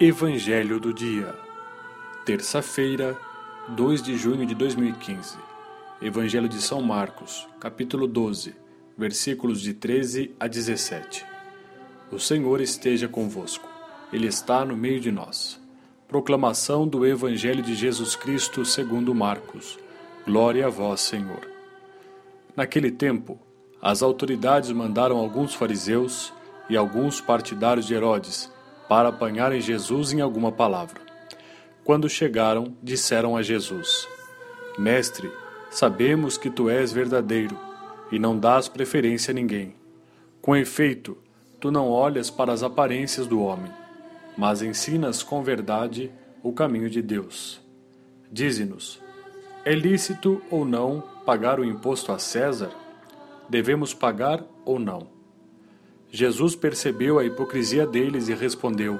Evangelho do Dia, terça-feira, 2 de junho de 2015. Evangelho de São Marcos, capítulo 12, versículos de 13 a 17. O Senhor esteja convosco, Ele está no meio de nós. Proclamação do Evangelho de Jesus Cristo segundo Marcos. Glória a vós, Senhor. Naquele tempo, as autoridades mandaram alguns fariseus e alguns partidários de Herodes para apanharem Jesus em alguma palavra. Quando chegaram, disseram a Jesus: Mestre, sabemos que tu és verdadeiro e não dás preferência a ninguém. Com efeito, tu não olhas para as aparências do homem, mas ensinas com verdade o caminho de Deus. Dize-nos: é lícito ou não pagar o imposto a César? Devemos pagar ou não? Jesus percebeu a hipocrisia deles e respondeu: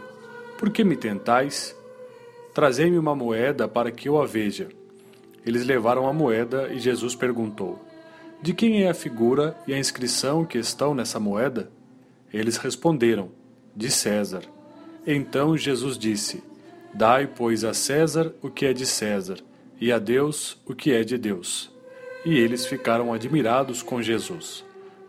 Por que me tentais? Trazei-me uma moeda para que eu a veja. Eles levaram a moeda e Jesus perguntou: De quem é a figura e a inscrição que estão nessa moeda? Eles responderam: De César. Então Jesus disse: Dai, pois, a César o que é de César, e a Deus o que é de Deus. E eles ficaram admirados com Jesus.